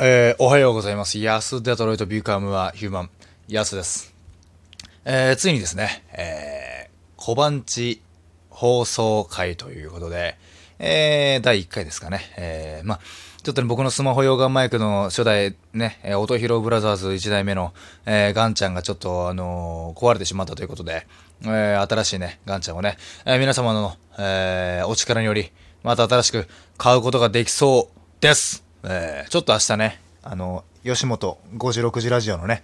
えー、おはようございます。ヤスデトロイトビューカムはヒューマン、ヤスです。えー、ついにですね、えー、小番地放送会ということで、えー、第1回ですかね。えー、まあ、ちょっとね、僕のスマホ用ガンマイクの初代ね、えー、音広ブラザーズ1代目の、えー、ガンちゃんがちょっと、あのー壊れてしまったということで、えー、新しいね、ガンちゃんをね、えー皆様の、えー、お力により、また新しく買うことができそうです。えー、ちょっと明日ね、あの、吉本5時6時ラジオのね、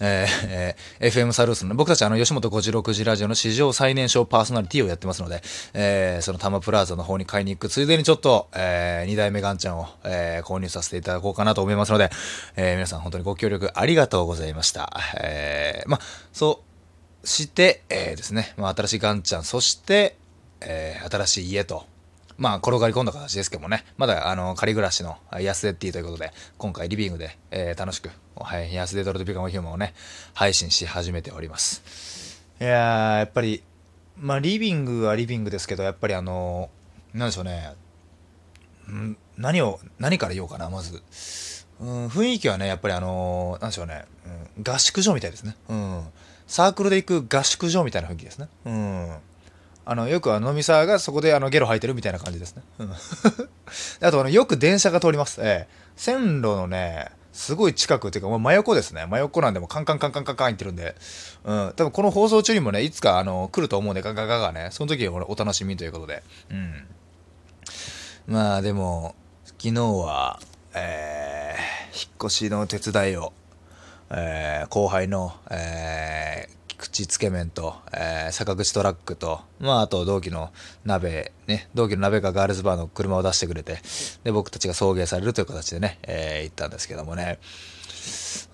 えーえー FM サルースのね僕たちあの吉本5時6時ラジオの史上最年少パーソナリティをやってますので、えーそのタマプラザの方に買いに行くついでにちょっと、え2代目ガンちゃんを、えー購入させていただこうかなと思いますので、えー皆さん本当にご協力ありがとうございました。えーまあ、そして、えーですね、まあ、新しいガンちゃん、そして、えー新しい家と、まあ、転がり込んだ形ですけどもね、まだ、あの、仮暮らしの安デッティということで、今回リビングで、えー楽しく、はい、安デドロとビカムヒューマンをね、配信し始めております。いやー、やっぱり、まあ、リビングはリビングですけど、やっぱりあの、なんでしょうね、ん何を、何から言おうかな、まず。うん、雰囲気はね、やっぱりあのーなんでしょうね、うん、合宿所みたいですね。うん。サークルで行く合宿所みたいな雰囲気ですね。うん。あの、よくあの、飲み沢がそこであの、ゲロ吐いてるみたいな感じですね。うん。あとあの、よく電車が通ります。ええ。線路のね、すごい近くっていうか、真横ですね。真横なんで、もうカンカンカンカンカンカン言ってるんで。うん。多分この放送中にもね、いつかあの、来ると思うんで、ガガガがね、その時はお楽しみということで。うん。まあでも、昨日は、えー、引っ越しの手伝いを、えー後輩の、えー菊池つけ麺と、えー坂口トラックと、まあ、あと同期の鍋、ね、同期の鍋がガールズバーの車を出してくれて、で、僕たちが送迎されるという形でね、えー行ったんですけどもね。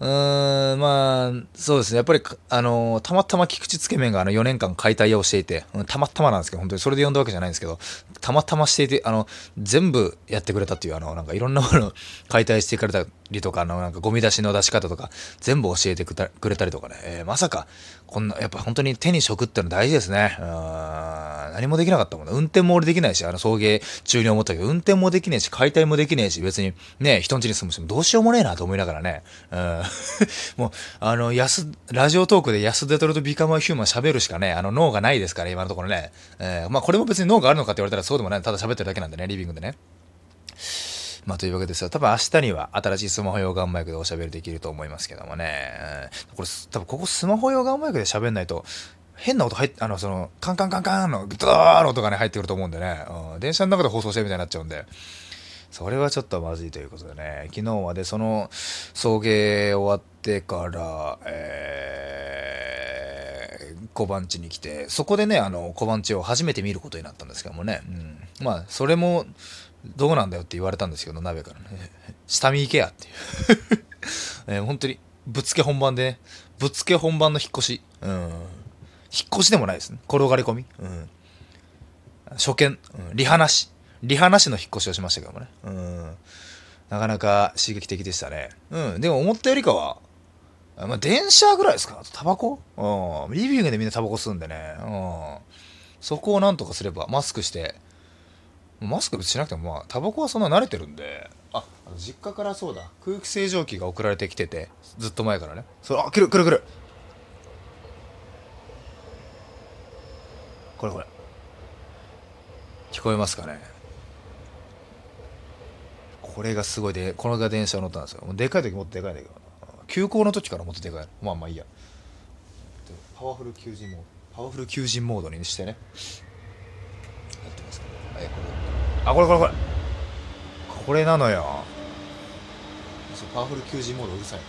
うーん、まあ、そうですね。やっぱり、あのたまたま菊池つけ麺があの4年間解体をしていて、たまたまなんですけど、本当にそれで呼んだわけじゃないんですけど、たまたましていて、あの、全部やってくれたっていう、あの、なんかいろんなものを解体してくれたりとか、あの、なんかゴミ出しの出し方とか、全部教えてくれたりとかね、えーまさか、こんな、やっぱ本当に手に職っての大事ですね。うん、何もできなかったもんね。運転も俺できないし、あの、送迎中に思ったけど、運転もできねえし、解体もできねえし、別にね、人ん家に住むし、どうしようもねえなと思いながらね、うん、もう、あの、安、ラジオトークで安デトロとビカムアヒューマン喋るしかね、あの、脳がないですから、今のところね。えーまあ、これも別に脳があるのかって言われたらそうでもない。ただ喋ってるだけなんでね、リビングでね。まあ、というわけですよ。多分明日には新しいスマホ用ガンマイクでおしゃべりできると思いますけどもね。これ、多分ここスマホ用ガンマイクで喋んないと、変な音入ってあの、その、カンカンカンカンの、ドーの音がね、入ってくると思うんでね。うん、電車の中で放送してるみたいになっちゃうんで。それはちょっとまずいということでね。昨日はで、その、送迎終わってから、えー、小番地に来て、そこでね、あの、小番地を初めて見ることになったんですけどもね。うん。まあ、それも、どうなんだよって言われたんですけど、鍋からね。下見行けやっていう。えー本当に、ぶっつけ本番でね、ぶっつけ本番の引っ越し。うん。引っ越しでもないですね。転がり込み。うん。初見、うん、リハなし。リハなしの引っ越しをしましたけどもね。うん。なかなか刺激的でしたね。うん。でも思ったよりかは、まあ、電車ぐらいですか？あとタバコ？うん。リビングでみんなタバコ吸うんでね。うん。そこをなんとかすれば、マスクして、マスクしなくてもまあタバコはそんな慣れてるんでああ実家からそうだ空気清浄機が送られてきててずっと前からねそれあ来る来る来るこれこれ聞こえますかね？これがすごいでこれが電車乗ったんですよ。もうでかい時もっとでかいんだけど。急行の時からもっとでかいまあまあいいや。パワフル求人モード。パワフル求人モードにしてね。やってますけど。はいこれ。あこれこれこれ。これなのよ。そうパワフル求人モードうるさい。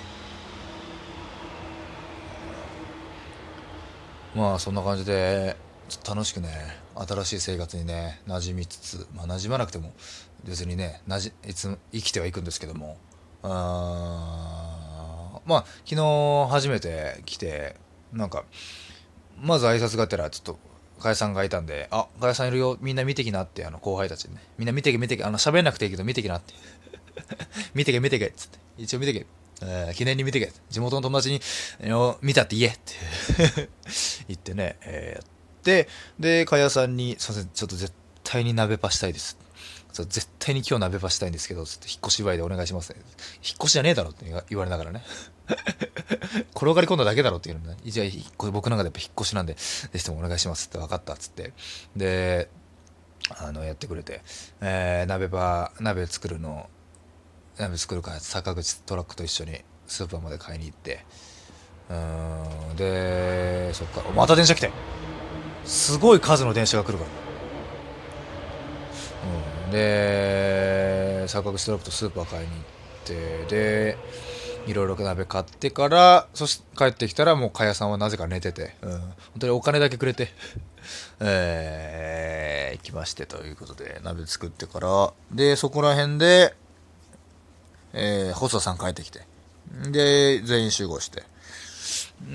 まあそんな感じでっと楽しくね新しい生活にね馴染みつつまあ馴染まなくても別にねなじいつ生きてはいくんですけどもあまあ昨日初めて来てなんかまず挨拶がてらちょっと加谷さんがいたんで「あ加谷さんいるよみんな見てきな」ってあの後輩たちにね。みんな見てけ見てけあの喋んなくていいけど見てきなって。見てけ見てけっつって。一応見てけ、えー記念に見てけ。地元の友達に見たって言えって。言ってね、えーってで加谷さんに「すいませんちょっと絶対に鍋パしたいです」絶対に今日鍋場したいんですけど、つって引っ越し祝いでお願いしますね。引っ越しじゃねえだろって言われながらね。転がり込んだだけだろっていうのね。じゃあ、僕の中でやっぱ引っ越しなんで、ぜひともお願いしますって分かったっつって。で、あの、やってくれて、えー、鍋場、鍋作るの、鍋作るから坂口トラックと一緒にスーパーまで買いに行って、うん、で、そっか、また電車来てすごい数の電車が来るから。うん、で坂口トラックとスーパー買いに行ってでいろいろ鍋買ってからそして帰ってきたらもうかやさんはなぜか寝てて、うん、本当にお金だけくれて。えー、行きましてということで鍋作ってから。でそこら辺で、えー、細田さん帰ってきて。で全員集合して。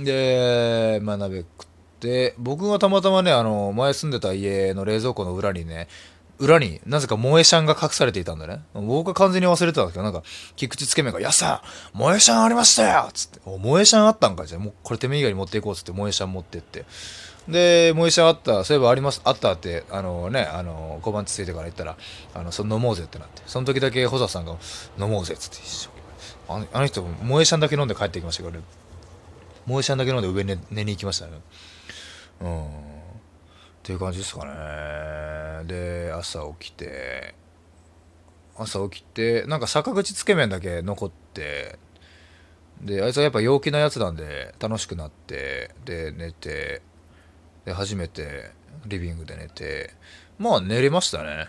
で、まあ、鍋食って僕がたまたまねあの前住んでた家の冷蔵庫の裏にね裏になぜか萌えシャンが隠されていたんだね。僕は完全に忘れてたんですけど、なんか、菊池つけ麺が、やっさ萌えシャンありましたよつって、萌えシャンあったんかじゃあ、もうこれてめ以外に持っていこうつって、萌えシャン持ってって。で、萌えシャンあった、そういえばあります、あったって、あのね、あの、小判ついてから言ったら、あの、そ飲もうぜってなって、その時だけ、保田さんが、飲もうぜっつって一生懸命。あの人、萌えシャンだけ飲んで帰ってきましたけどね。萌えシャンだけ飲んで上に寝に行きましたね。うん。っていう感じですかね。で朝起きて朝起きてなんか坂口つけ麺だけ残ってであいつはやっぱ陽気なやつなんで楽しくなってで寝てで初めてリビングで寝てまあ寝れましたね。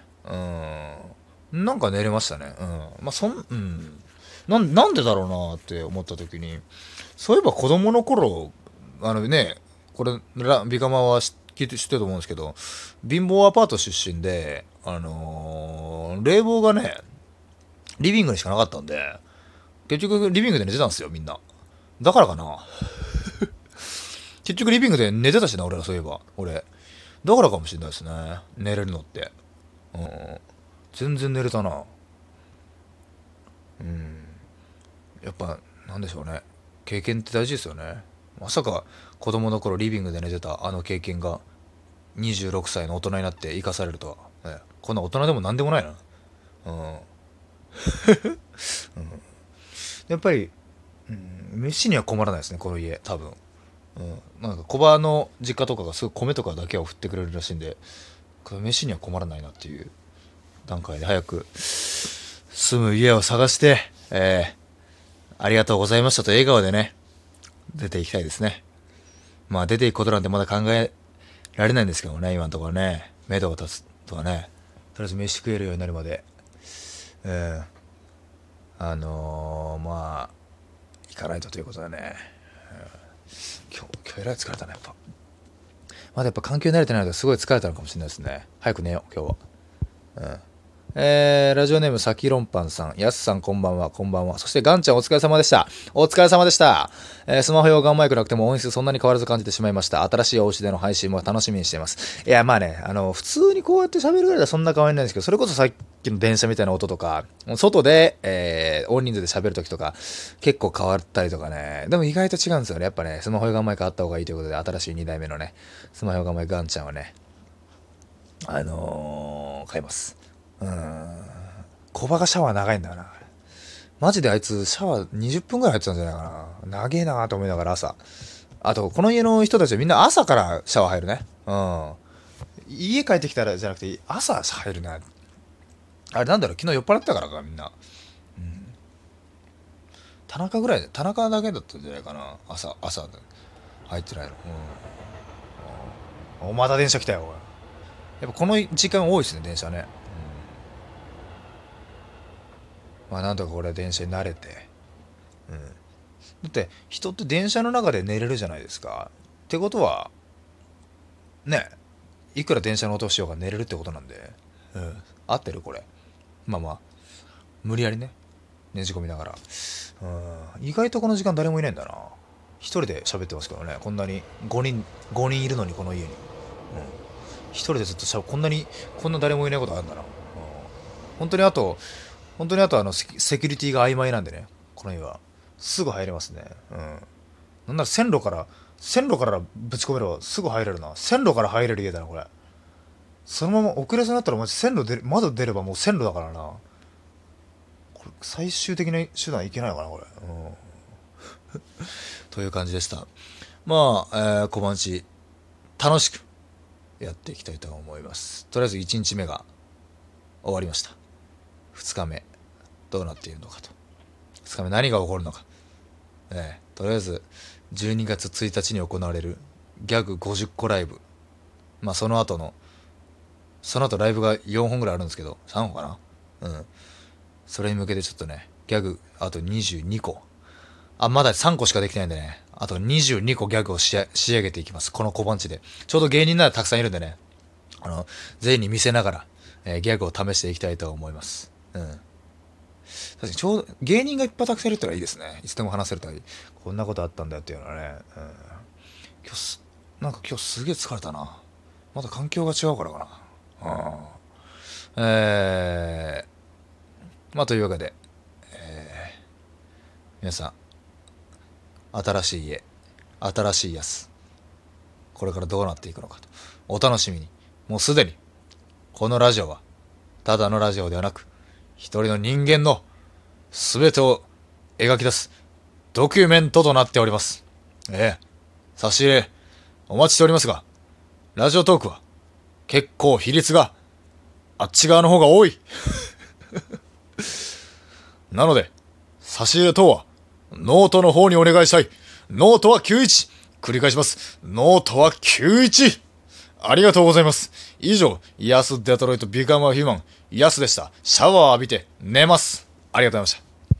うん。なんか寝れましたね。うん。まあそんうん。ななんでだろうなって思った時にそういえば子供の頃あのねこれビカマは知って知ってると思うんですけど貧乏アパート出身であのー、冷房がねリビングにしかなかったんで結局リビングで寝てたんですよみんな。だからかな。結局リビングで寝てたしな俺らそういえば。俺。だからかもしれないですね。寝れるのって。うん。全然寝れたな。うん。やっぱなんでしょうね。経験って大事ですよね。まさか子供の頃リビングで寝てたあの経験が26歳の大人になって生かされるとは、ね、こんな大人でも何でもないな。うん、うん、やっぱり、うん、飯には困らないですねこの家多分、うん、なんか小バの実家とかがすぐ米とかだけを振ってくれるらしいんで飯には困らないなっていう段階で早く住む家を探して、えー、ありがとうございましたと笑顔でね出ていきたいですね。まあ出ていくことなんてまだ考えられないんですけどね、今のところね。目処が立つとかね。とりあえず飯食えるようになるまで。えー、あのー、まあ、行かないとということでね。今日、今日えらい疲れたね、やっぱ。まだやっぱ環境に慣れてないのですごい疲れたのかもしれないですね。早く寝よう、今日は。うん。えー、ラジオネーム、さきろんぱんさん、やすさんこんばんは、こんばんは。そして、ガンちゃんお疲れ様でした。お疲れ様でした。えー、スマホ用ガンマイクなくても音質そんなに変わらず感じてしまいました。新しいお家での配信も楽しみにしています。いや、まあね、あの、普通にこうやって喋るぐらいではそんな変わりないんですけど、それこそさっきの電車みたいな音とか、外で、えー、大人数で喋るときとか、結構変わったりとかね。でも意外と違うんですよね。やっぱね、スマホ用ガンマイクあった方がいいということで、新しい2代目のね、スマホ用ガンマイクガンちゃんはね、あのー、買います。うん。コバがシャワー長いんだな。マジであいつシャワー20分ぐらい入ってたんじゃないかな。長えなと思いながら朝。あと、この家の人たちはみんな朝からシャワー入るね。うん。家帰ってきたらじゃなくて、朝入るね。あれなんだろう、昨日酔っ払ったからか、みんな。うん。田中ぐらい、田中だけだったんじゃないかな。朝、朝、入ってないの。うん。お、また電車来たよ、やっぱこの時間多いですね、電車ね。まあなんとかこれは電車に慣れて、うん、だって人って電車の中で寝れるじゃないですか。ってことはねいくら電車の音しようが寝れるってことなんで、うん、合ってるこれ。まあまあ無理やりねねじ込みながら、うん、意外とこの時間誰もいないんだな。一人で喋ってますけどね。こんなに5人5人いるのにこの家に、うん、一人でずっとしゃこんなにこんな誰もいないことあるんだな、うん、本当にあと本当にあとあのセキュリティが曖昧なんでね、この家は。すぐ入れますね。うん。なんなら線路から、線路からぶち込めればすぐ入れるな。線路から入れる家だな、これ。そのまま遅れそうになったらマジ線路出窓出ればもう線路だからなこれ最終的な手段いけないのかなこれ、うん、という感じでしたまあ、えー、小判地楽しくやっていきたいと思いますとりあえず1日目が終わりました2日目どうなっているのかと。2日目何が起こるのか。え、とりあえず12月1日に行われるギャグ50個ライブ。まあその後のその後ライブが4本ぐらいあるんですけど3本かな。うん。それに向けてちょっとねギャグあと22個。あまだ3個しかできないんでね。あと22個ギャグを仕上げていきます。この小判地で。ちょうど芸人ならたくさんいるんでね。あの全員に見せながら、えー、ギャグを試していきたいと思います。うん。確かにちょうど芸人がいっぱいたくさんいるってのはいいですね。いつでも話せるといいこんなことあったんだよっていうのはね、うん、今日なんか今日すげえ疲れたな。まだ環境が違うからかな。うん。えー、まあというわけで、えー、皆さん新しい家新しいやつこれからどうなっていくのかと。お楽しみに。もうすでにこのラジオはただのラジオではなく一人の人間の全てを描き出すドキュメントとなっております。ええ。差し入れ、お待ちしておりますが、ラジオトークは結構比率があっち側の方が多い。なので、差し入れ等はノートの方にお願いしたい。ノートは91。繰り返します。ノートは91。ありがとうございます。以上、イヤス Detroit Become a Human、イヤスでした。シャワー浴びて寝ます。ありがとうございました。